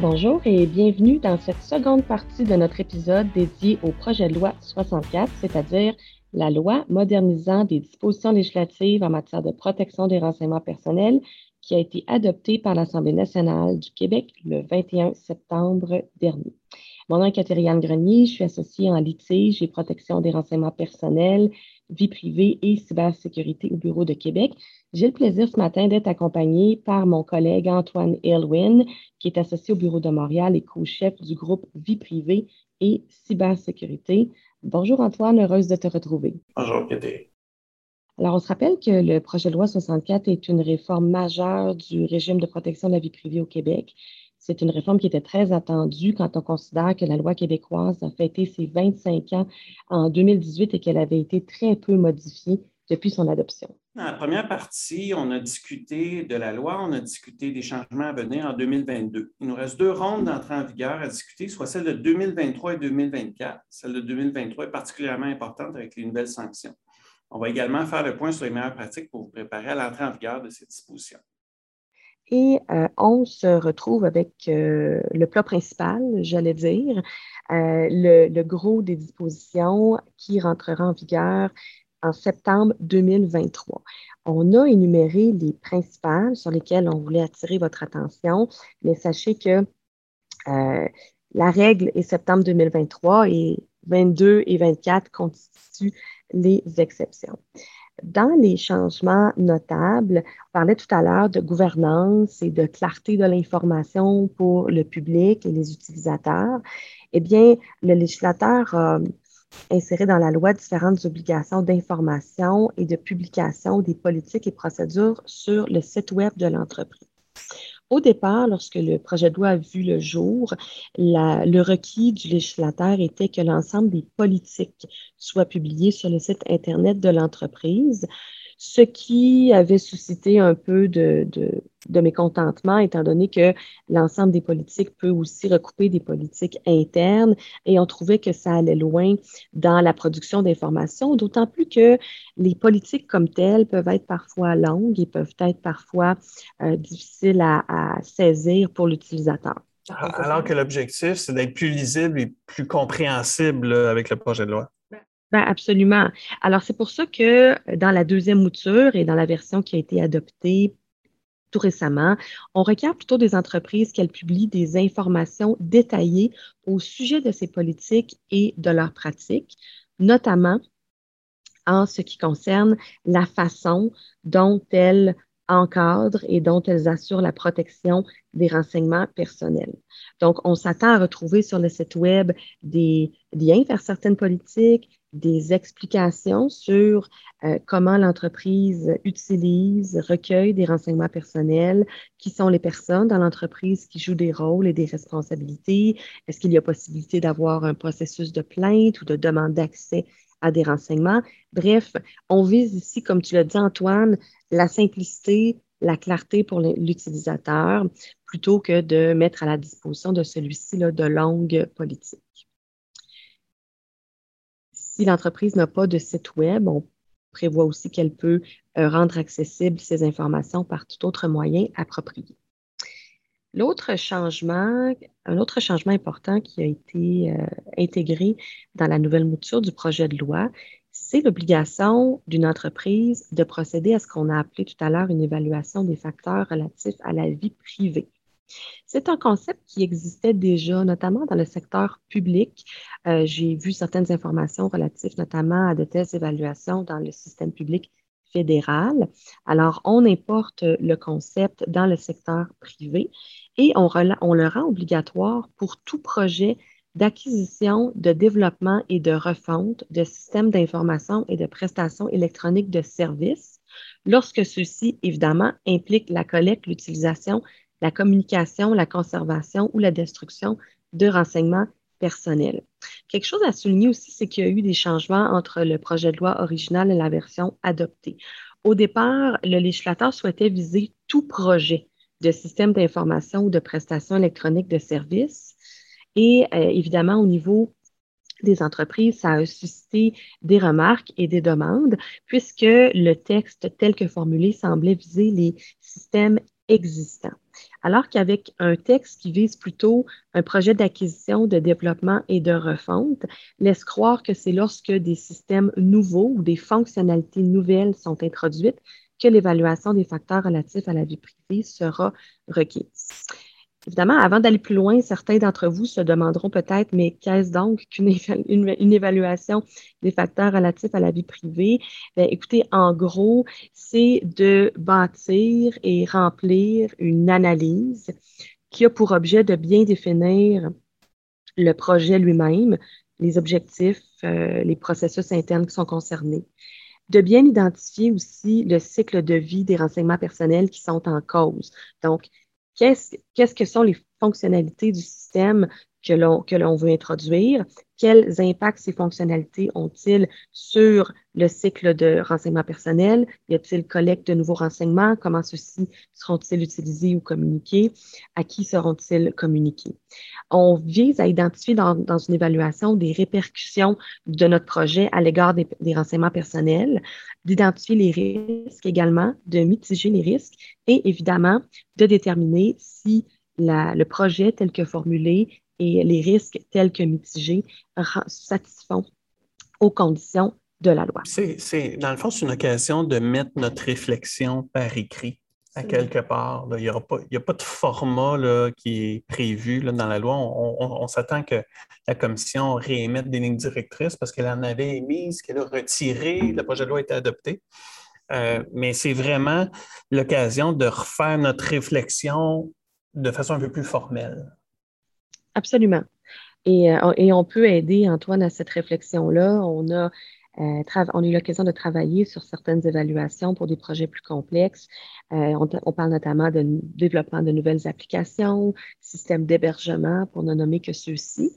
Bonjour et bienvenue dans cette seconde partie de notre épisode dédié au projet de loi 64, c'est-à-dire la loi modernisant des dispositions législatives en matière de protection des renseignements personnels qui a été adoptée par l'Assemblée nationale du Québec le 21 septembre dernier. Mon nom est Catherine Grenier, je suis associée en litige et protection des renseignements personnels, vie privée et cybersécurité au Bureau de Québec. J'ai le plaisir ce matin d'être accompagnée par mon collègue Antoine Elwin, qui est associé au Bureau de Montréal et co-chef du groupe Vie privée et cybersécurité. Bonjour Antoine, heureuse de te retrouver. Bonjour Catherine. Alors, on se rappelle que le projet de loi 64 est une réforme majeure du régime de protection de la vie privée au Québec. C'est une réforme qui était très attendue quand on considère que la loi québécoise a fêté ses 25 ans en 2018 et qu'elle avait été très peu modifiée depuis son adoption. Dans la première partie, on a discuté de la loi, on a discuté des changements à venir en 2022. Il nous reste deux rondes d'entrée en vigueur à discuter, soit celle de 2023 et 2024. Celle de 2023 est particulièrement importante avec les nouvelles sanctions. On va également faire le point sur les meilleures pratiques pour vous préparer à l'entrée en vigueur de ces dispositions. Et euh, on se retrouve avec euh, le plat principal, j'allais dire, euh, le, gros des dispositions qui rentrera en vigueur en septembre 2023. On a énuméré les principales sur lesquelles on voulait attirer votre attention, mais sachez que la règle est septembre 2023 et 22 et 24 constituent les exceptions. Dans les changements notables, on parlait tout à l'heure de gouvernance et de clarté de l'information pour le public et les utilisateurs. Eh bien, le législateur inséré dans la loi différentes obligations d'information et de publication des politiques et procédures sur le site Web de l'entreprise. Au départ, lorsque le projet de loi a vu le jour, le requis du législateur était que l'ensemble des politiques soient publiées sur le site Internet de l'entreprise ce qui avait suscité un peu de, mécontentement, étant donné que l'ensemble des politiques peut aussi recouper des politiques internes, et on trouvait que ça allait loin dans la production d'informations, d'autant plus que les politiques comme telles peuvent être parfois longues et peuvent être parfois euh, difficiles à saisir pour l'utilisateur. Alors que l'objectif, c'est d'être plus lisible et plus compréhensible avec le projet de loi. Ben absolument. Alors, c'est pour ça que euh, dans la deuxième mouture et dans la version qui a été adoptée tout récemment, on requiert plutôt des entreprises qu'elles publient des informations détaillées au sujet de ces politiques et de leurs pratiques, notamment en ce qui concerne la façon dont elles encadrent et dont elles assurent la protection des renseignements personnels. Donc, on s'attend à retrouver sur le site Web des liens vers certaines politiques, des explications sur euh, comment l'entreprise utilise, recueille des renseignements personnels, qui sont les personnes dans l'entreprise qui jouent des rôles et des responsabilités, est-ce qu'il y a possibilité d'avoir un processus de plainte ou de demande d'accès à des renseignements? Bref, on vise ici, comme tu l'as dit Antoine, la simplicité, la clarté pour l'utilisateur, plutôt que de mettre à la disposition de celui-ci de longues politiques. Si l'entreprise n'a pas de site Web, on prévoit aussi qu'elle peut euh, rendre accessibles ces informations par tout autre moyen approprié. L'autre changement, un autre changement important qui a été euh, intégré dans la nouvelle mouture du projet de loi, c'est l'obligation d'une entreprise de procéder à ce qu'on a appelé tout à l'heure une évaluation des facteurs relatifs à la vie privée. C'est un concept qui existait déjà, notamment dans le secteur public. Euh, j'ai vu certaines informations relatives notamment à de telles évaluations dans le système public fédéral. Alors, on importe le concept dans le secteur privé et on, on le rend obligatoire pour tout projet d'acquisition, de développement et de refonte de systèmes d'information et de prestations électroniques de services lorsque ceux-ci, évidemment, impliquent la collecte, l'utilisation la communication, la conservation ou la destruction de renseignements personnels. Quelque chose à souligner aussi, c'est qu'il y a eu des changements entre le projet de loi original et la version adoptée. Au départ, le législateur souhaitait viser tout projet de système d'information ou de prestation électronique de services. Et euh, évidemment, au niveau des entreprises, ça a suscité des remarques et des demandes, puisque le texte tel que formulé semblait viser les systèmes existants. Alors qu'avec un texte qui vise plutôt un projet d'acquisition, de développement et de refonte, laisse croire que c'est lorsque des systèmes nouveaux ou des fonctionnalités nouvelles sont introduites que l'évaluation des facteurs relatifs à la vie privée sera requise. Évidemment, avant d'aller plus loin, certains d'entre vous se demanderont peut-être, mais qu'est-ce donc qu'une une, évaluation des facteurs relatifs à la vie privée? Bien, écoutez, en gros, c'est de bâtir et remplir une analyse qui a pour objet de bien définir le projet lui-même, les objectifs, euh, les processus internes qui sont concernés, de bien identifier aussi le cycle de vie des renseignements personnels qui sont en cause. Donc, qu'est-ce que sont les fonctionnalités du système que l'on veut introduire, quels impacts ces fonctionnalités ont-ils sur le cycle de renseignement personnel? Y a-t-il collecte de nouveaux renseignements? Comment ceux-ci seront-ils utilisés ou communiqués? À qui seront-ils communiqués? On vise à identifier dans, une évaluation des répercussions de notre projet à l'égard des, renseignements personnels, d'identifier les risques également, de mitiger les risques et évidemment de déterminer si le projet tel que formulé et les risques tels que mitigés satisfont aux conditions de la loi. C'est, dans le fond, c'est une occasion de mettre notre réflexion par écrit à quelque part. Il n'y a, pas de format là, qui est prévu là, dans la loi. On, s'attend que la commission réémette des lignes directrices parce qu'elle en avait émise, qu'elle a retiré, le projet de loi a été adopté. Euh, mais c'est vraiment l'occasion de refaire notre réflexion de façon un peu plus formelle. Absolument. Et, euh, et, on peut aider Antoine à cette réflexion-là. On a, euh, on a eu l'occasion de travailler sur certaines évaluations pour des projets plus complexes. Euh, on, parle notamment de développement de nouvelles applications, systèmes d'hébergement, pour ne nommer que ceux-ci.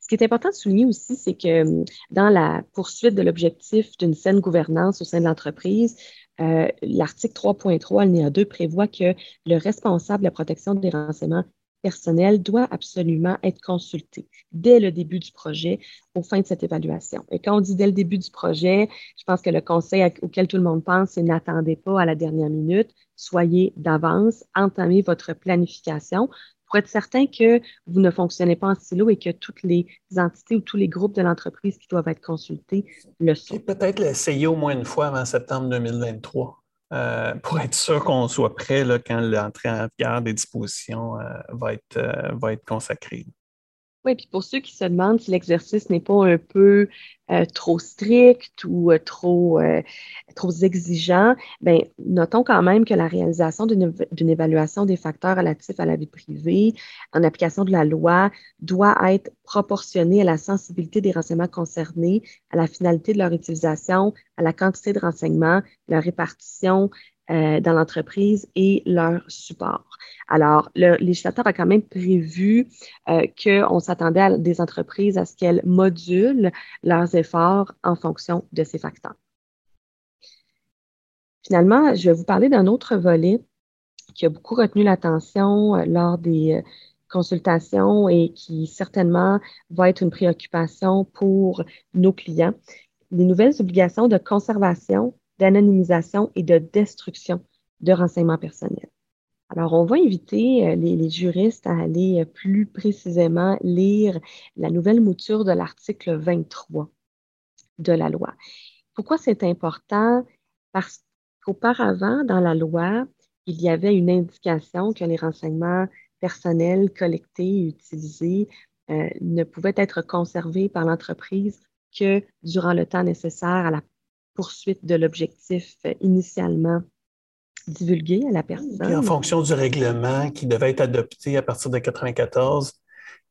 Ce qui est important de souligner aussi, c'est que hum, dans la poursuite de l'objectif d'une saine gouvernance au sein de l'entreprise, l'article 3.3, alinéa 2, prévoit que le responsable de la protection des renseignements personnel doit absolument être consulté dès le début du projet au fin de cette évaluation. Et quand on dit dès le début du projet, je pense que le conseil auquel tout le monde pense, c'est n'attendez pas à la dernière minute, soyez d'avance, entamez votre planification pour être certain que vous ne fonctionnez pas en silo et que toutes les entités ou tous les groupes de l'entreprise qui doivent être consultés le sont. Peut-être l'essayer au moins une fois avant septembre 2023. Euh, pour être sûr qu'on soit prêt là, quand l'entrée en vigueur des dispositions euh, va, être, euh, va être consacrée. Oui, puis pour ceux qui se demandent si l'exercice n'est pas un peu euh, trop strict ou euh, trop, euh, trop exigeant, ben, notons quand même que la réalisation d'une évaluation des facteurs relatifs à la vie privée en application de la loi doit être proportionnée à la sensibilité des renseignements concernés, à la finalité de leur utilisation, à la quantité de renseignements, la répartition dans l'entreprise et leur support. Alors, le législateur a quand même prévu euh, qu'on s'attendait à des entreprises à ce qu'elles modulent leurs efforts en fonction de ces facteurs. Finalement, je vais vous parler d'un autre volet qui a beaucoup retenu l'attention euh, lors des euh, consultations et qui certainement va être une préoccupation pour nos clients. Les nouvelles obligations de conservation d'anonymisation et de destruction de renseignements personnels. Alors, on va inviter euh, les, juristes à aller euh, plus précisément lire la nouvelle mouture de l'article 23 de la loi. Pourquoi c'est important? Parce qu'auparavant, dans la loi, il y avait une indication que les renseignements personnels collectés et utilisés euh, ne pouvaient être conservés par l'entreprise que durant le temps nécessaire à la poursuite de l'objectif initialement divulgué à la personne. en fonction du règlement qui devait être adopté à partir de 1994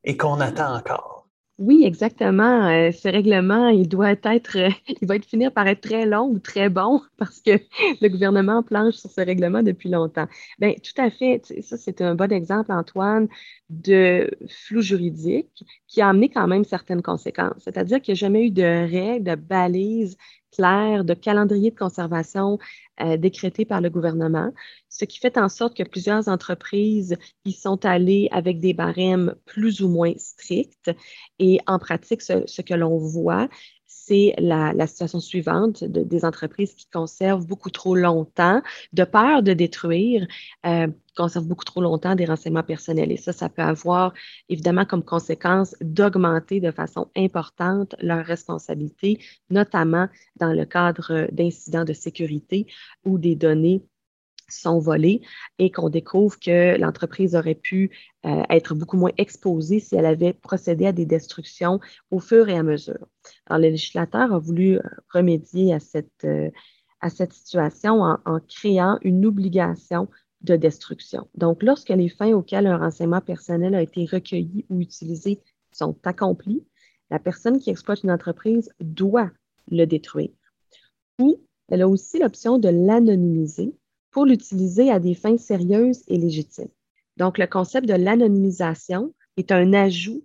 et qu'on attend encore. Oui, exactement. Euh, ce règlement, il doit être, euh, il va être finir par être très long ou très bon parce que le gouvernement planche sur ce règlement depuis longtemps. Bien, tout à fait. Ça, c'est un bon exemple, Antoine, de flou juridique qui a amené quand même certaines conséquences. C'est-à-dire qu'il n'y a jamais eu de règles, de balises de calendrier de conservation euh, décrété par le gouvernement, ce qui fait en sorte que plusieurs entreprises y sont allées avec des barèmes plus ou moins stricts. Et en pratique, ce, que l'on voit, c'est la, situation suivante des entreprises qui conservent beaucoup trop longtemps, de peur de détruire. Euh, conservent beaucoup trop longtemps des renseignements personnels. Et ça, ça peut avoir évidemment comme conséquence d'augmenter de façon importante leurs responsabilités, notamment dans le cadre d'incidents de sécurité où des données sont volées et qu'on découvre que l'entreprise aurait pu euh, être beaucoup moins exposée si elle avait procédé à des destructions au fur et à mesure. Alors, le législateur a voulu remédier à cette, euh, à cette situation en créant une obligation de destruction. Donc, lorsque les fins auxquelles un renseignement personnel a été recueilli ou utilisé sont accomplies, la personne qui exploite une entreprise doit le détruire. Ou elle a aussi l'option de l'anonymiser pour l'utiliser à des fins sérieuses et légitimes. Donc, le concept de l'anonymisation est un ajout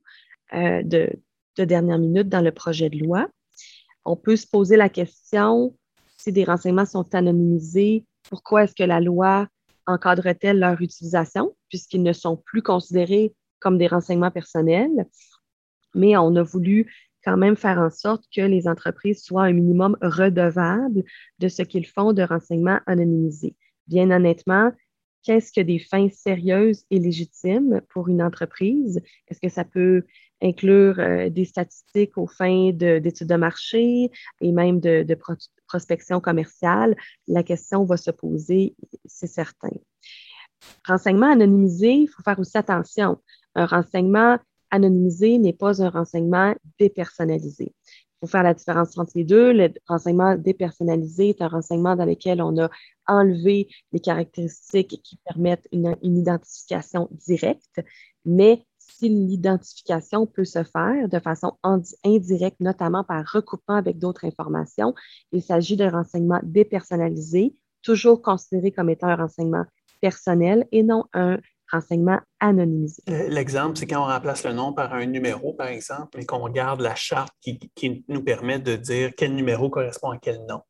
euh, de, de dernière minute dans le projet de loi. On peut se poser la question, si des renseignements sont anonymisés, pourquoi est-ce que la loi encadre-t-elle leur utilisation, puisqu'ils ne sont plus considérés comme des renseignements personnels? Mais on a voulu quand même faire en sorte que les entreprises soient un minimum redevables de ce qu'ils font de renseignements anonymisés. Bien honnêtement, qu'est-ce que des fins sérieuses et légitimes pour une entreprise? Est-ce que ça peut inclure euh, des statistiques aux fins d'études de, marché et même de, de prospection commerciale? La question va se poser, c'est certain. Renseignement anonymisé, il faut faire aussi attention. Un renseignement anonymisé n'est pas un renseignement dépersonnalisé. Faut faire la différence entre les deux. Le renseignement dépersonnalisé est un renseignement dans lequel on a enlevé les caractéristiques qui permettent une, identification directe, mais si l'identification peut se faire de façon indirecte, notamment par recoupement avec d'autres informations, il s'agit d'un renseignement dépersonnalisé, toujours considéré comme étant un renseignement personnel et non un renseignement anonymisé. Euh, l'exemple, c'est quand on remplace le nom par un numéro, par exemple, et qu'on garde la charte qui, nous permet de dire quel numéro correspond à quel nom.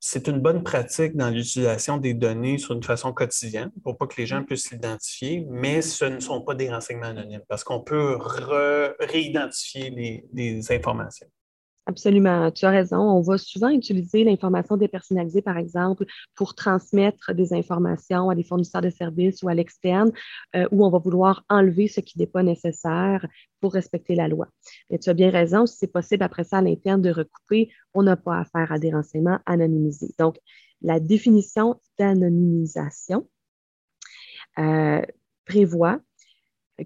C'est une bonne pratique dans l'utilisation des données sur une façon quotidienne pour pas que les gens puissent s'identifier, mais ce ne sont pas des renseignements anonymes parce qu'on peut réidentifier les informations. Absolument, tu as raison. On va souvent utiliser l'information dépersonnalisée, par exemple, pour transmettre des informations à des fournisseurs de services ou à l'externe, euh, où on va vouloir enlever ce qui n'est pas nécessaire pour respecter la loi. Mais tu as bien raison, si c'est possible après ça à l'interne de recouper, on n'a pas affaire à des renseignements anonymisés. Donc, la définition d'anonymisation euh, prévoit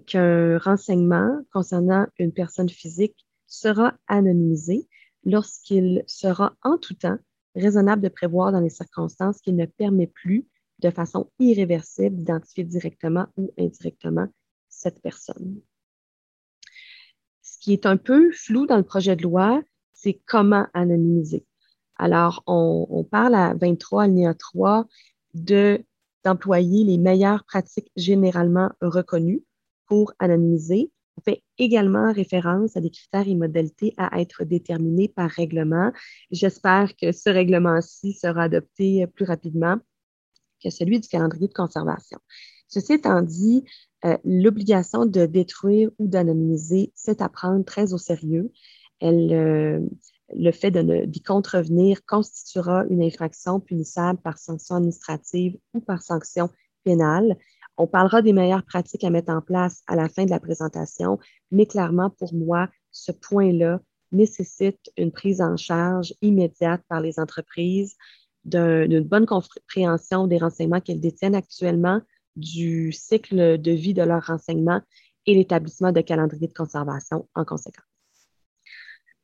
qu'un renseignement concernant une personne physique sera anonymisé lorsqu'il sera en tout temps raisonnable de prévoir dans les circonstances qu'il ne permet plus de façon irréversible d'identifier directement ou indirectement cette personne. Ce qui est un peu flou dans le projet de loi, c'est comment anonymiser. Alors, on, parle à 23 alinéa 3 d'employer les meilleures pratiques généralement reconnues pour anonymiser on fait également référence à des critères et modalités à être déterminés par règlement. J'espère que ce règlement-ci sera adopté plus rapidement que celui du calendrier de conservation. Ceci étant dit, euh, l'obligation de détruire ou d'anonymiser, c'est à prendre très au sérieux. Euh, le fait d'y contrevenir constituera une infraction punissable par sanction administrative ou par sanction pénale. On parlera des meilleures pratiques à mettre en place à la fin de la présentation, mais clairement, pour moi, ce point-là nécessite une prise en charge immédiate par les entreprises d'une bonne compréhension des renseignements qu'elles détiennent actuellement, du cycle de vie de leurs renseignements et l'établissement de calendrier de conservation en conséquence.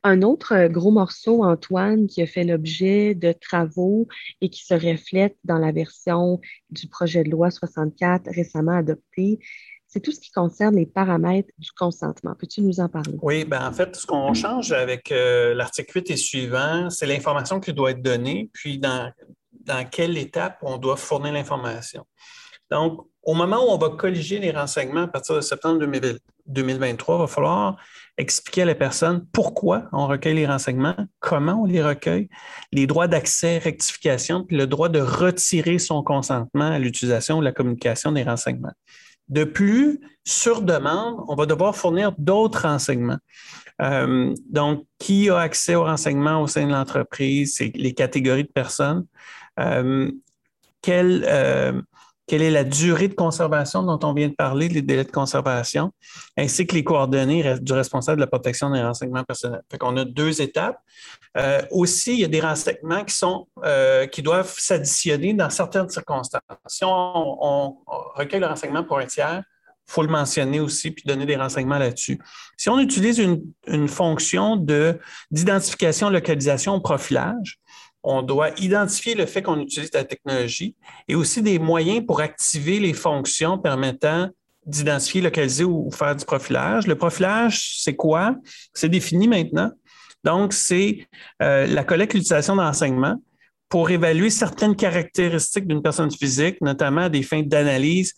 Un autre euh, gros morceau, Antoine, qui a fait l'objet de travaux et qui se reflète dans la version du projet de loi 64 récemment adopté, c'est tout ce qui concerne les paramètres du consentement. Peux-tu nous en parler? Oui, ben en fait, ce qu'on change avec euh, l'article 8 et suivant, c'est l'information qui doit être donnée, puis dans, dans quelle étape on doit fournir l'information. Donc, au moment où on va colliger les renseignements à partir de septembre 2023, il va falloir expliquer à la personne pourquoi on recueille les renseignements, comment on les recueille, les droits d'accès, rectification, puis le droit de retirer son consentement à l'utilisation ou la communication des renseignements. De plus, sur demande, on va devoir fournir d'autres renseignements. Euh, donc, qui a accès aux renseignements au sein de l'entreprise? Les catégories de personnes. Euh, euh, quelle est la durée de conservation dont on vient de parler, les délais de conservation, ainsi que les coordonnées du responsable de la protection des renseignements personnels. Fait qu'on a deux étapes. Euh, aussi, il y a des renseignements qui, sont, euh, qui doivent s'additionner dans certaines circonstances. Si on, recueille le renseignement pour un tiers, il faut le mentionner aussi puis donner des renseignements là-dessus. Si on utilise une, fonction d'identification, localisation, profilage, on doit identifier le fait qu'on utilise la technologie et aussi des moyens pour activer les fonctions permettant d'identifier, localiser ou faire du profilage. Le profilage, c'est quoi? C'est défini maintenant. Donc, c'est euh, la collecte et l'utilisation d'enseignement pour évaluer certaines caractéristiques d'une personne physique, notamment à des fins d'analyse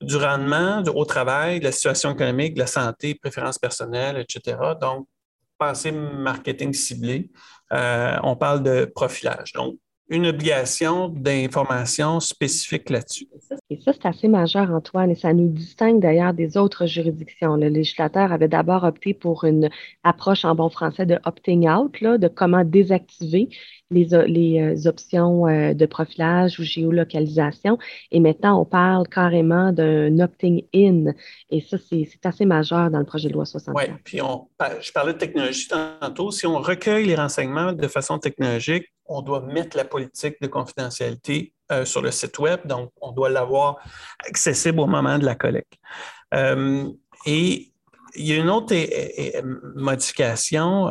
du rendement au travail, de la situation économique, de la santé, préférences personnelles, etc. Donc, pensée marketing ciblé, euh, on parle de profilage. Donc, une obligation d'information spécifique là-dessus. Et ça, c'est assez majeur, Antoine, et ça nous distingue d'ailleurs des autres juridictions. Le législateur avait d'abord opté pour une approche en bon français de opting out, là, de comment désactiver les, les euh, options euh, de profilage ou géolocalisation. Et maintenant, on parle carrément d'un opting in. Et ça, c'est assez majeur dans le projet de loi 60. Oui, puis on, je parlais de technologie tantôt. Si on recueille les renseignements de façon technologique, on doit mettre la politique de confidentialité euh, sur le site Web. Donc, on doit l'avoir accessible au moment de la collecte. et il y a une autre modification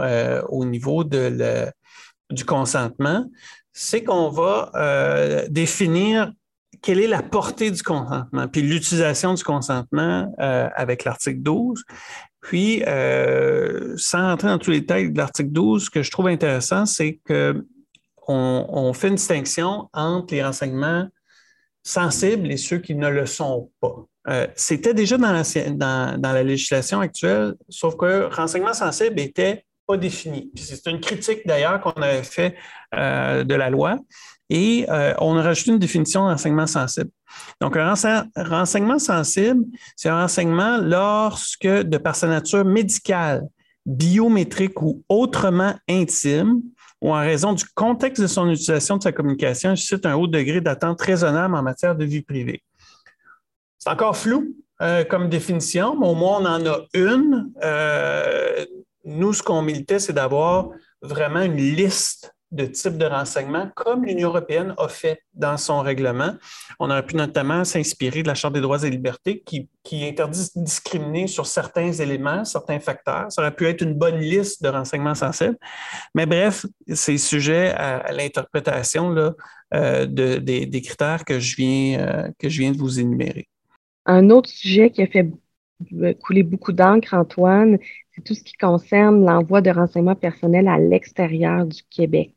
au niveau de le, du consentement, c'est qu'on va euh, définir quelle est la portée du consentement, puis l'utilisation du consentement euh, avec l'article 12. Puis, euh, sans rentrer dans tous les détails de l'article 12, ce que je trouve intéressant, c'est qu'on on fait une distinction entre les renseignements sensibles et ceux qui ne le sont pas. C'était déjà dans la, législation actuelle, sauf que renseignement sensible était pas défini. C'est une critique d'ailleurs qu'on avait fait euh, de la loi et euh, on a rajouté une définition d'enseignement sensible. Donc, un renseignement sensible, c'est un renseignement lorsque, de par sa nature médicale, biométrique ou autrement intime, ou en raison du contexte de son utilisation de sa communication, suscite un haut degré d'attente raisonnable en matière de vie privée. C'est encore flou euh, comme définition, mais au moins on en a une nous, ce qu'on militait, c'est d'avoir vraiment une liste de types de renseignements, comme l'Union européenne a fait dans son règlement. On aurait pu notamment s'inspirer de la Charte des droits et libertés qui, interdit de discriminer sur certains éléments, certains facteurs. Ça aurait pu être une bonne liste de renseignements sensibles. Mais bref, c'est sujet à, l'interprétation euh, des, critères que je, viens, euh, que je viens de vous énumérer. Un autre sujet qui a fait couler beaucoup d'encre, Antoine, c'est tout ce qui concerne l'envoi de renseignements personnels à l'extérieur du Québec.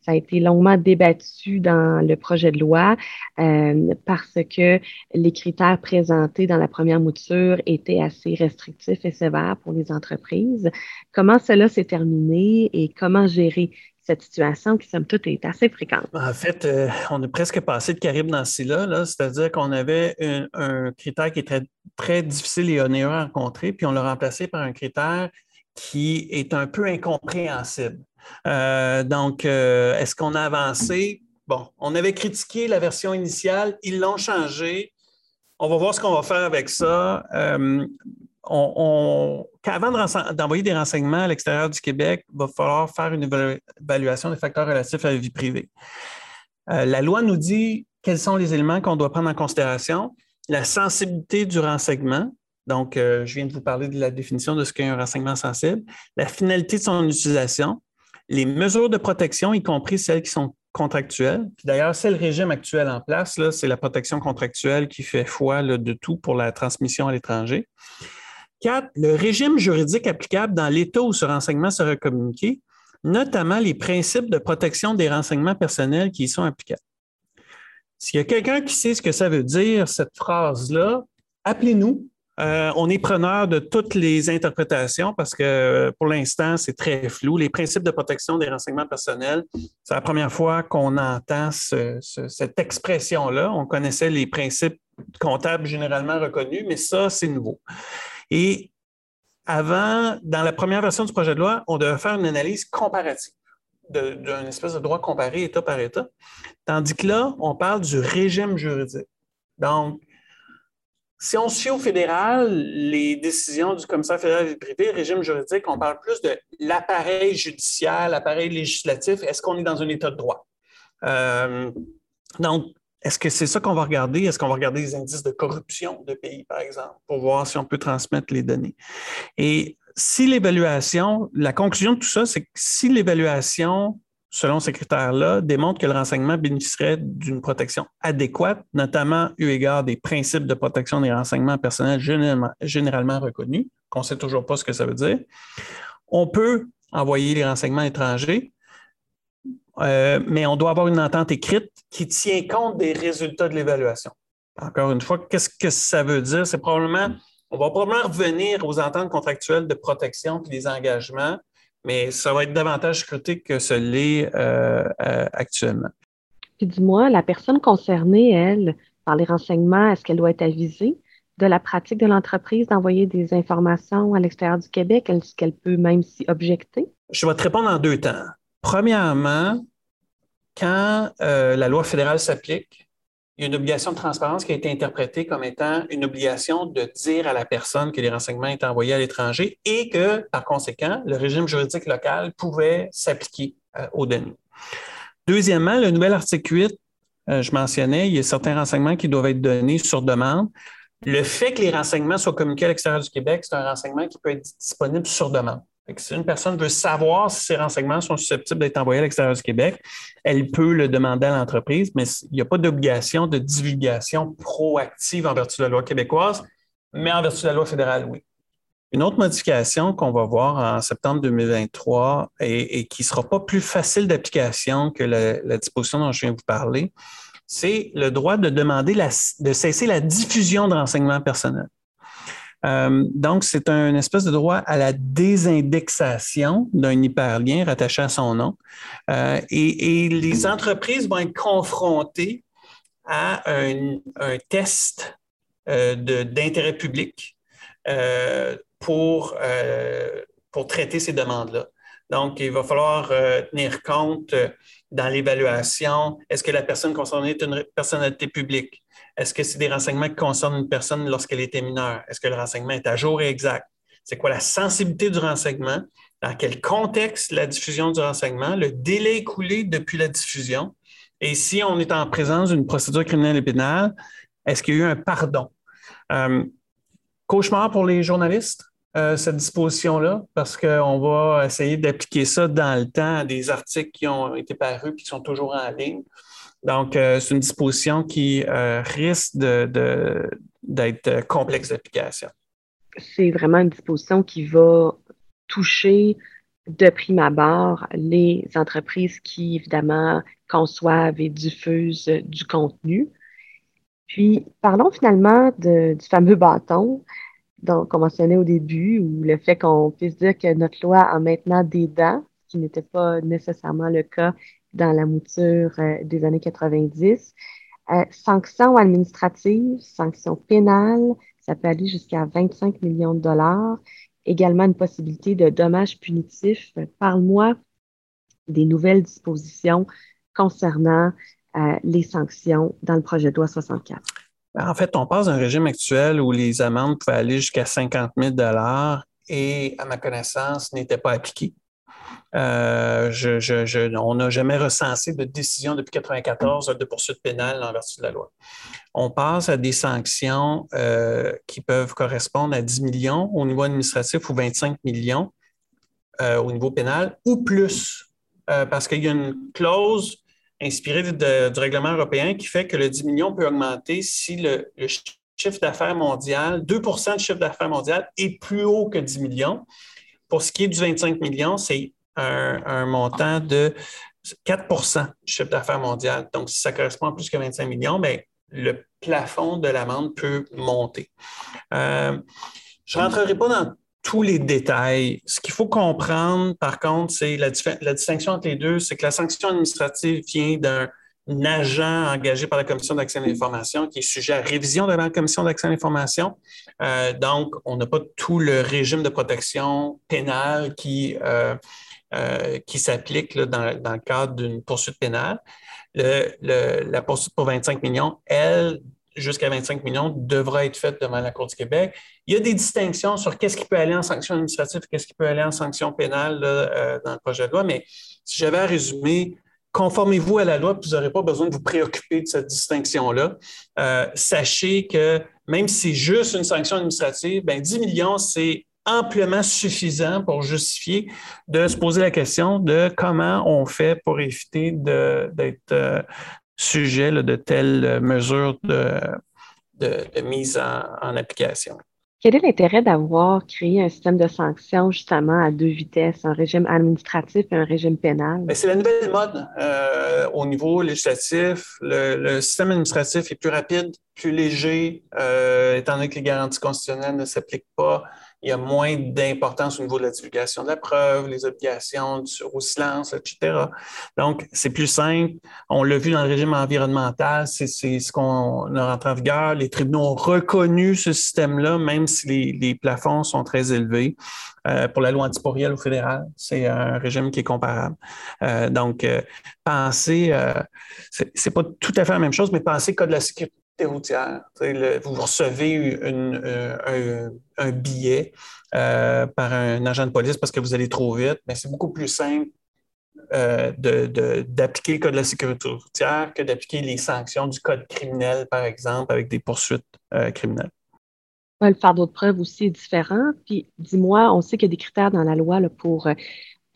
Ça a été longuement débattu dans le projet de loi euh, parce que les critères présentés dans la première mouture étaient assez restrictifs et sévères pour les entreprises. Comment cela s'est terminé et comment gérer cette situation qui, somme toute, est assez fréquente. En fait, euh, on est presque passé de Caribe dans ce là, c'est-à-dire qu'on avait un, critère qui est très, difficile et onéreux à rencontrer, puis on l'a remplacé par un critère qui est un peu incompréhensible. Euh, donc, euh, est-ce qu'on a avancé? Bon, on avait critiqué la version initiale, ils l'ont changé. On va voir ce qu'on va faire avec ça on, avant d'envoyer des renseignements à l'extérieur du Québec, il va falloir faire une évaluation des facteurs relatifs à la vie privée. Euh, la loi nous dit quels sont les éléments qu'on doit prendre en considération. La sensibilité du renseignement, donc euh, je viens de vous parler de la définition de ce qu'est un renseignement sensible, la finalité de son utilisation, les mesures de protection, y compris celles qui sont contractuelles. D'ailleurs, c'est le régime actuel en place, c'est la protection contractuelle qui fait foi de tout pour la transmission à l'étranger. Quatre, le régime juridique applicable dans l'État où ce renseignement sera communiqué, notamment les principes de protection des renseignements personnels qui y sont applicables. S'il y a quelqu'un qui sait ce que ça veut dire, cette phrase-là, appelez-nous. Euh, on est preneur de toutes les interprétations parce que pour l'instant, c'est très flou. Les principes de protection des renseignements personnels, c'est la première fois qu'on entend cette expression-là. On connaissait les principes comptables généralement reconnus, mais ça, c'est nouveau. Et avant, dans la première version du projet de loi, on devait faire une analyse comparative d'un espèce de droit comparé État par État. Tandis que là, on parle du régime juridique. Donc, si on suit au fédéral, les décisions du commissaire fédéral des privé, régime juridique, on parle plus de l'appareil judiciaire, l'appareil législatif. Est-ce qu'on est dans un état de droit? Euh, donc, est-ce que c'est ça qu'on va regarder? Est-ce qu'on va regarder les indices de corruption de pays, par exemple, pour voir si on peut transmettre les données? Et si l'évaluation, la conclusion de tout ça, c'est que si l'évaluation, selon ces critères-là, démontre que le renseignement bénéficierait d'une protection adéquate, notamment eu égard des principes de protection des renseignements personnels généralement, reconnus, qu'on ne sait toujours pas ce que ça veut dire, on peut envoyer les renseignements étrangers, euh, mais on doit avoir une entente écrite qui tient compte des résultats de l'évaluation. Encore une fois, qu'est-ce que ça veut dire? C'est probablement on va probablement revenir aux ententes contractuelles de protection et des engagements, mais ça va être davantage scruté que ce l'est euh, euh, actuellement. Puis dis-moi, la personne concernée, elle, par les renseignements, est-ce qu'elle doit être avisée de la pratique de l'entreprise d'envoyer des informations à l'extérieur du Québec? Est-ce qu'elle peut même s'y objecter? Je vais te répondre en deux temps. Premièrement, quand euh, la loi fédérale s'applique, il y a une obligation de transparence qui a été interprétée comme étant une obligation de dire à la personne que les renseignements étaient envoyés à l'étranger et que, par conséquent, le régime juridique local pouvait s'appliquer euh, aux données. Deuxièmement, le nouvel article 8, euh, je mentionnais, il y a certains renseignements qui doivent être donnés sur demande. Le fait que les renseignements soient communiqués à l'extérieur du Québec, c'est un renseignement qui peut être disponible sur demande si une personne veut savoir si ces renseignements sont susceptibles d'être envoyés à l'extérieur du Québec, elle peut le demander à l'entreprise, mais il n'y a pas d'obligation de divulgation proactive en vertu de la loi québécoise, mais en vertu de la loi fédérale, oui. Une autre modification qu'on va voir en septembre 2023 et, qui ne sera pas plus facile d'application que la, disposition dont je viens de vous parler, c'est le droit de demander de cesser la diffusion de renseignements personnels. Euh, donc, c'est un espèce de droit à la désindexation d'un hyperlien rattaché à son nom. Euh, et, les entreprises vont être confrontées à un, test euh, d'intérêt public pour, pour traiter ces demandes-là. Donc, il va falloir tenir compte dans l'évaluation, est-ce que la personne concernée est une personnalité publique? Est-ce que c'est des renseignements qui concernent une personne lorsqu'elle était mineure? Est-ce que le renseignement est à jour et exact? C'est quoi la sensibilité du renseignement? Dans quel contexte la diffusion du renseignement? Le délai écoulé depuis la diffusion? Et si on est en présence d'une procédure criminelle et pénale, est-ce qu'il y a eu un pardon? Euh, cauchemar pour les journalistes, euh, cette disposition-là, parce qu'on va essayer d'appliquer ça dans le temps à des articles qui ont été parus, qui sont toujours en ligne. Donc, euh, c'est une disposition qui euh, risque d'être complexe d'application. C'est vraiment une disposition qui va toucher de prime abord les entreprises qui, évidemment, conçoivent et diffusent du contenu. Puis, parlons finalement du fameux bâton qu'on mentionnait au début, ou le fait qu'on puisse dire que notre loi a maintenant des dents, ce qui n'était pas nécessairement le cas dans la mouture euh, des années 90. Euh, sanctions administratives, sanctions pénales, ça peut aller jusqu'à 25 millions de dollars. Également une possibilité de dommages punitifs. Parle-moi des nouvelles dispositions concernant euh, les sanctions dans le projet de loi 64. Ben, en fait, on passe d'un régime actuel où les amendes pouvaient aller jusqu'à 50 000 et, à ma connaissance, n'étaient pas appliquées. Euh, on n'a jamais recensé de décision depuis 1994 de poursuite pénale en vertu de la loi. On passe à des sanctions euh, qui peuvent correspondre à 10 millions au niveau administratif ou 25 millions euh, au niveau pénal ou plus, parce qu'il y a une clause inspirée du règlement européen qui fait que le 10 millions peut augmenter si le, chiffre d'affaires mondial, 2% du chiffre d'affaires mondial est plus haut que 10 millions. Pour ce qui est du 25 millions, c'est un, montant de 4% du chiffre d'affaires mondial. Donc, si ça correspond à plus que 25 millions, bien, le plafond de l'amende peut monter. Euh, je ne rentrerai pas dans tous les détails. Ce qu'il faut comprendre, par contre, c'est la, distinction entre les deux, c'est que la sanction administrative vient d'un agent engagé par la Commission d'accès à l'information qui est sujet à révision de la Commission d'accès à l'information. Euh, donc, on n'a pas tout le régime de protection pénale qui, euh, euh, qui s'applique dans, le cadre d'une poursuite pénale. la poursuite pour 25 millions, elle, jusqu'à 25 millions devra être faite devant la Cour du Québec. Il y a des distinctions sur qu'est-ce qui peut aller en sanction administrative qu'est-ce qui peut aller en sanction pénale euh, dans le projet de loi, mais si j'avais à résumer, conformez-vous à la loi, vous n'aurez pas besoin de vous préoccuper de cette distinction-là. Euh, sachez que même si c'est juste une sanction administrative, ben 10 millions, c'est amplement suffisant pour justifier de se poser la question de comment on fait pour éviter d'être euh, sujet de telles mesures de, mise en application. Quel est l'intérêt d'avoir créé un système de sanctions justement à deux vitesses, un régime administratif et un régime pénal? Ben, c'est la nouvelle mode euh, au niveau législatif. Le, système administratif est plus rapide, plus léger, euh, étant donné que les garanties constitutionnelles ne s'appliquent pas il y a moins d'importance au niveau de la divulgation de la preuve, les obligations au silence, etc. Donc, c'est plus simple. On l'a vu dans le régime environnemental, c'est ce qu'on a rentré en vigueur. Les tribunaux ont reconnu ce système-là, même si les, plafonds sont très élevés. Euh, pour la loi antiporielle au fédéral, c'est un régime qui est comparable. Euh, donc, euh, pensez, c'est pas tout à fait la même chose, mais pensez cas de la sécurité routière. vous recevez euh, un, billet euh, par un agent de police parce que vous allez trop vite, mais c'est beaucoup plus simple euh, d'appliquer le code de la sécurité routière que d'appliquer les sanctions du code criminel, par exemple, avec des poursuites criminelles. Le fardeau de preuve aussi est différent. Puis, dis-moi, on sait qu'il y a des critères dans la loi pour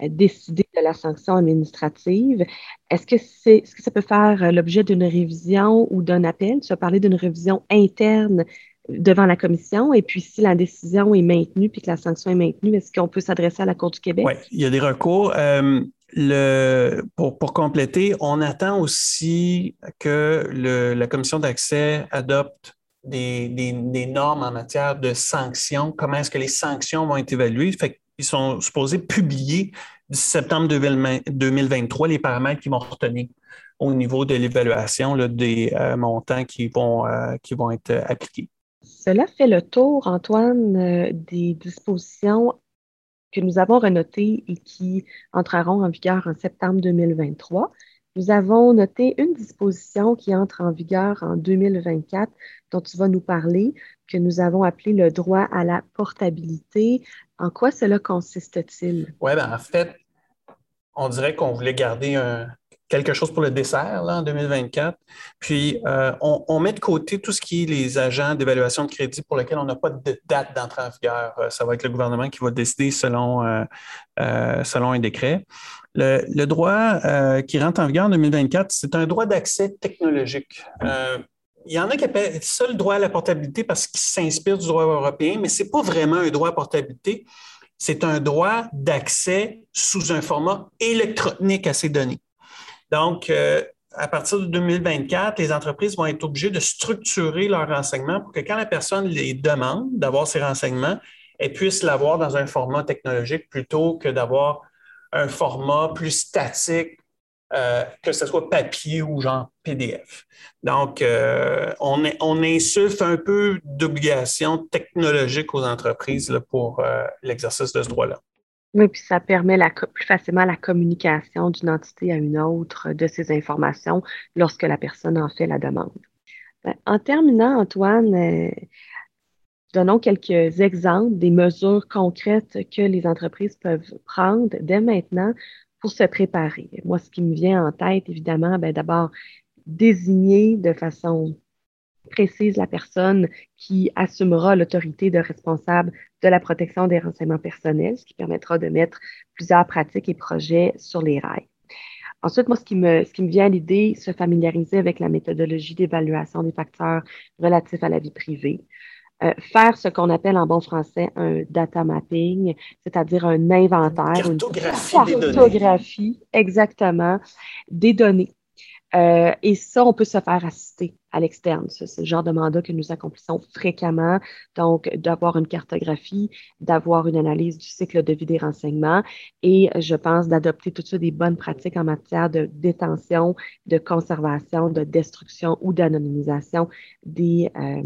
décider de la sanction administrative. Est-ce que, c'est, ce que ça peut faire euh, l'objet d'une révision ou d'un appel? Tu as parlé d'une révision interne devant la commission. Et puis, si la décision est maintenue puis que la sanction est maintenue, est-ce qu'on peut s'adresser à la Cour du Québec? Oui, il y a des recours. Euh, pour, compléter, on attend aussi que la commission d'accès adopte des, normes en matière de sanctions. Comment est-ce que les sanctions vont être évaluées? Ils sont supposés publier d'ici septembre 2023 les paramètres qu'ils vont retenir au niveau de l'évaluation des euh, montants qui vont, euh, qui vont être appliqués. Cela fait le tour, Antoine, euh, des dispositions que nous avons renotées et qui entreront en vigueur en septembre 2023. Nous avons noté une disposition qui entre en vigueur en 2024, dont tu vas nous parler, que nous avons appelé le droit à la portabilité. En quoi cela consiste-t-il? Oui, ben en fait, on dirait qu'on voulait garder quelque chose pour le dessert là, en 2024. Puis, euh, on, met de côté tout ce qui est les agents d'évaluation de crédit pour lesquels on n'a pas de date d'entrée en vigueur. Euh, ça va être le gouvernement qui va décider selon, euh, selon un décret. Le, droit qui rentre en vigueur en 2024, c'est un droit d'accès technologique. Il y en a qui appellent ça le droit à la portabilité parce qu'il s'inspire du droit européen, mais ce n'est pas vraiment un droit à portabilité c'est un droit d'accès sous un format électronique à ces données. Donc, euh, à partir de 2024, les entreprises vont être obligées de structurer leurs renseignements pour que quand la personne les demande d'avoir ces renseignements, elle puisse l'avoir dans un format technologique plutôt que d'avoir un format plus statique euh, que ce soit papier ou genre PDF. Donc, euh, on, on, insuffle un peu d'obligations technologiques aux entreprises pour euh, l'exercice de ce droit-là. Oui, puis ça permet plus facilement la communication d'une entité à une autre de ces informations lorsque la personne en fait la demande. Ben, en terminant, Antoine, donnons quelques exemples des mesures concrètes que les entreprises peuvent prendre dès maintenant pour se préparer. Moi, ce qui me vient en tête, évidemment, ben, d'abord, désigner de façon précise la personne qui assumera l'autorité de responsable de la protection des renseignements personnels, ce qui permettra de mettre plusieurs pratiques et projets sur les rails. Ensuite, moi, ce qui me, ce qui me vient à l'idée, se familiariser avec la méthodologie d'évaluation des facteurs relatifs à la vie privée. Euh, faire ce qu'on appelle en bon français un data mapping, c'est-à-dire un inventaire, une cartographie, exactement, des données. Euh, et ça, on peut se faire assister à l'externe. C'est le genre de mandat que nous accomplissons fréquemment. Donc, d'avoir une cartographie, d'avoir une analyse du cycle de vie des renseignements et je pense d'adopter tout ça des bonnes pratiques en matière de détention, de conservation, de destruction ou d'anonymisation des, euh,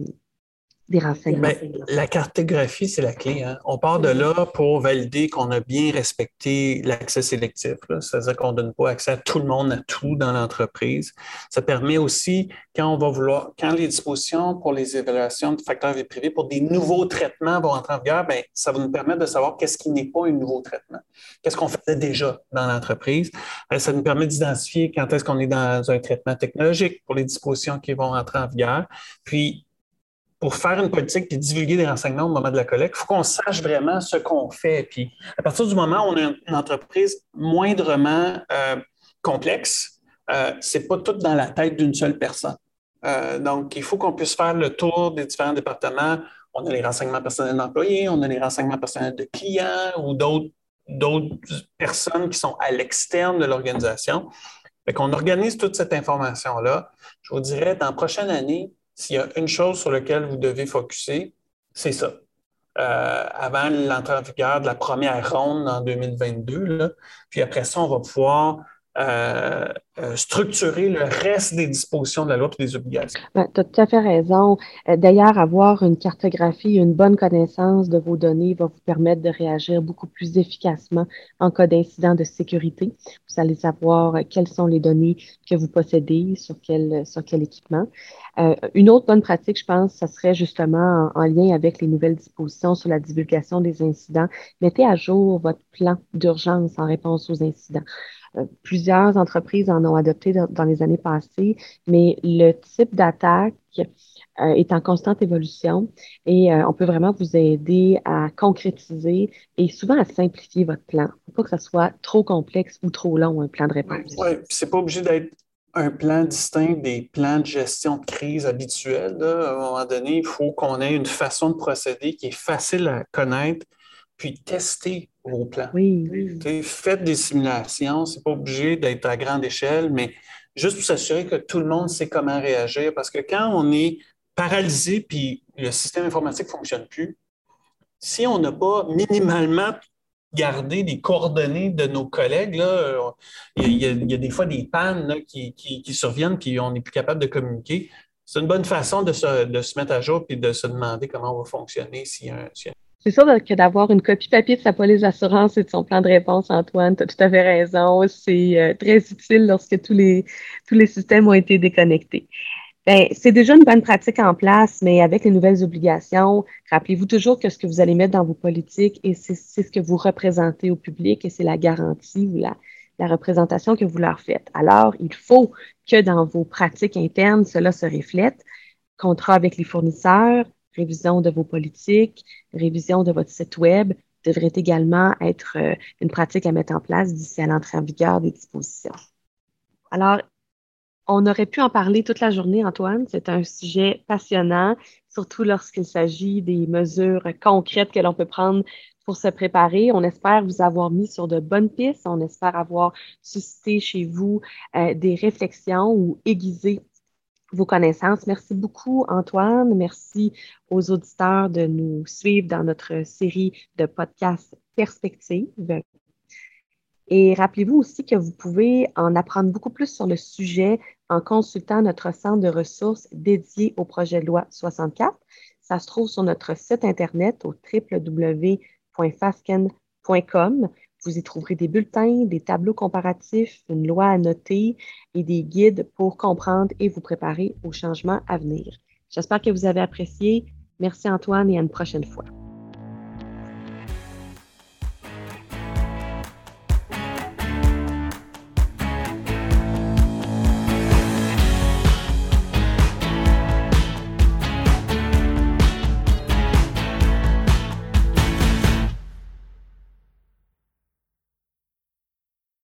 renseignements. Ben, la cartographie, c'est la clé. Hein. On part de là pour valider qu'on a bien respecté l'accès sélectif. C'est-à-dire qu'on ne donne pas accès à tout le monde, à tout dans l'entreprise. Ça permet aussi, quand on va vouloir, quand les dispositions pour les évaluations de facteurs vie privée pour des nouveaux traitements vont entrer en vigueur, bien, ça va nous permettre de savoir qu'est-ce qui n'est pas un nouveau traitement. Qu'est-ce qu'on faisait déjà dans l'entreprise? Euh, ça nous permet d'identifier quand est-ce qu'on est dans un traitement technologique pour les dispositions qui vont entrer en vigueur. Puis, pour faire une politique et divulguer des renseignements au moment de la collecte, il faut qu'on sache vraiment ce qu'on fait. Puis, à partir du moment où on a une entreprise moindrement euh, complexe, euh, ce n'est pas tout dans la tête d'une seule personne. Euh, donc, il faut qu'on puisse faire le tour des différents départements. On a les renseignements personnels d'employés, on a les renseignements personnels de clients ou d'autres personnes qui sont à l'externe de l'organisation. Qu'on organise toute cette information-là. Je vous dirais, dans la prochaine année, s'il y a une chose sur laquelle vous devez focuser, c'est ça. Euh, avant l'entrée en vigueur de la première ronde en 2022. Puis après ça, on va pouvoir euh, euh, structurer le reste des dispositions de la loi des obligations. Ben, tu as tout à fait raison. Euh, d'ailleurs, avoir une cartographie, une bonne connaissance de vos données va vous permettre de réagir beaucoup plus efficacement en cas d'incident de sécurité. Vous allez savoir quelles sont les données que vous possédez, sur quel, équipement. une autre bonne pratique, je pense, ce serait justement en, en lien avec les nouvelles dispositions sur la divulgation des incidents. Mettez à jour votre plan d'urgence en réponse aux incidents. Euh, plusieurs entreprises en ont adopté dans, les années passées, mais le type d'attaque euh, est en constante évolution et euh, on peut vraiment vous aider à concrétiser et souvent à simplifier votre plan. Il ne faut pas que ça soit trop complexe ou trop long, un plan de réponse. Oui, c'est pas obligé d'être un plan distinct des plans de gestion de crise habituels. À un moment donné, il faut qu'on ait une façon de procéder qui est facile à connaître, puis tester vos plans. Oui, oui. Faites des simulations, c'est pas obligé d'être à grande échelle, mais juste pour s'assurer que tout le monde sait comment réagir. Parce que quand on est paralysé puis le système informatique ne fonctionne plus, si on n'a pas minimalement gardé des coordonnées de nos collègues, là, il, y a, des fois des pannes qui, surviennent puis on n'est plus capable de communiquer. C'est une bonne façon de se, de se, mettre à jour et de se demander comment on va fonctionner s'il y a un, c'est sûr que d'avoir une copie papier de sa police d'assurance et de son plan de réponse, Antoine, tu as tout à fait raison. C'est euh, très utile lorsque tous les, tous les systèmes ont été déconnectés. Ben, c'est déjà une bonne pratique en place, mais avec les nouvelles obligations, rappelez-vous toujours que ce que vous allez mettre dans vos politiques, et c'est ce que vous représentez au public, et c'est la garantie ou la, la représentation que vous leur faites. Alors, il faut que dans vos pratiques internes, cela se reflète. Contrat avec les fournisseurs, révision de vos politiques, révision de votre site Web devrait également être euh, une pratique à mettre en place d'ici à l'entrée en vigueur des dispositions. Alors, on aurait pu en parler toute la journée, Antoine. C'est un sujet passionnant, surtout lorsqu'il s'agit des mesures concrètes que l'on peut prendre pour se préparer. On espère vous avoir mis sur de bonnes pistes. On espère avoir suscité chez vous euh, des réflexions ou aiguisé vos connaissances. Merci beaucoup, Antoine. Merci aux auditeurs de nous suivre dans notre série de podcasts Perspective. Et rappelez-vous aussi que vous pouvez en apprendre beaucoup plus sur le sujet en consultant notre centre de ressources dédié au projet de loi 64. Ça se trouve sur notre site Internet au www.fasken.com. Vous y trouverez des bulletins, des tableaux comparatifs, une loi à noter et des guides pour comprendre et vous préparer aux changements à venir. J'espère que vous avez apprécié. Merci Antoine et à une prochaine fois.